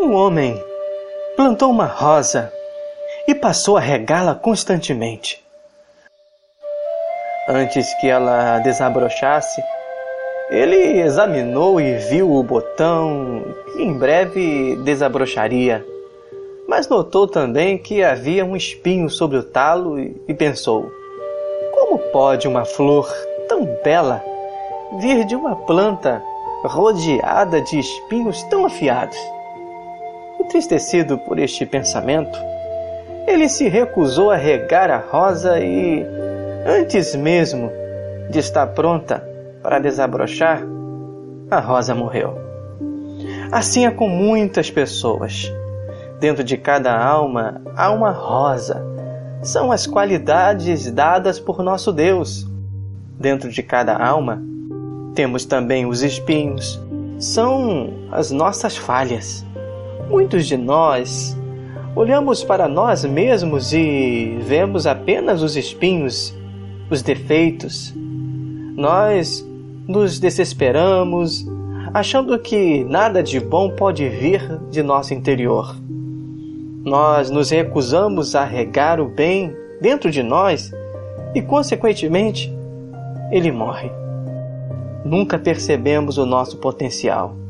Um homem plantou uma rosa e passou a regá-la constantemente. Antes que ela desabrochasse, ele examinou e viu o botão que em breve desabrocharia, mas notou também que havia um espinho sobre o talo e pensou: como pode uma flor tão bela vir de uma planta rodeada de espinhos tão afiados? Entristecido por este pensamento, ele se recusou a regar a rosa e, antes mesmo de estar pronta para desabrochar, a rosa morreu. Assim é com muitas pessoas. Dentro de cada alma há uma rosa. São as qualidades dadas por nosso Deus. Dentro de cada alma temos também os espinhos. São as nossas falhas. Muitos de nós olhamos para nós mesmos e vemos apenas os espinhos, os defeitos. Nós nos desesperamos, achando que nada de bom pode vir de nosso interior. Nós nos recusamos a regar o bem dentro de nós e, consequentemente, ele morre. Nunca percebemos o nosso potencial.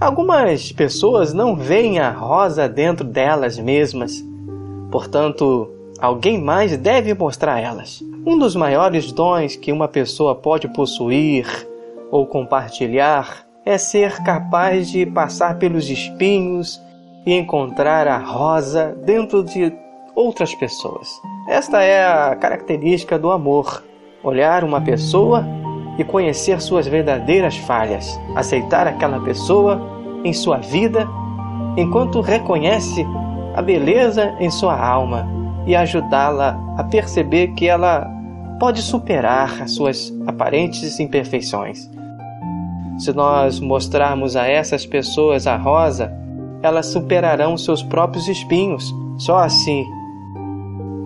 Algumas pessoas não veem a rosa dentro delas mesmas, portanto, alguém mais deve mostrar elas. Um dos maiores dons que uma pessoa pode possuir ou compartilhar é ser capaz de passar pelos espinhos e encontrar a rosa dentro de outras pessoas. Esta é a característica do amor: olhar uma pessoa e conhecer suas verdadeiras falhas, aceitar aquela pessoa em sua vida enquanto reconhece a beleza em sua alma e ajudá-la a perceber que ela pode superar as suas aparentes imperfeições. Se nós mostrarmos a essas pessoas a rosa, elas superarão seus próprios espinhos. Só assim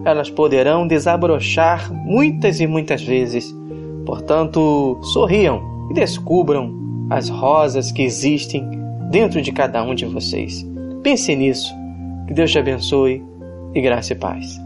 elas poderão desabrochar muitas e muitas vezes. Portanto, sorriam e descubram as rosas que existem dentro de cada um de vocês. Pense nisso. Que Deus te abençoe e graça e paz.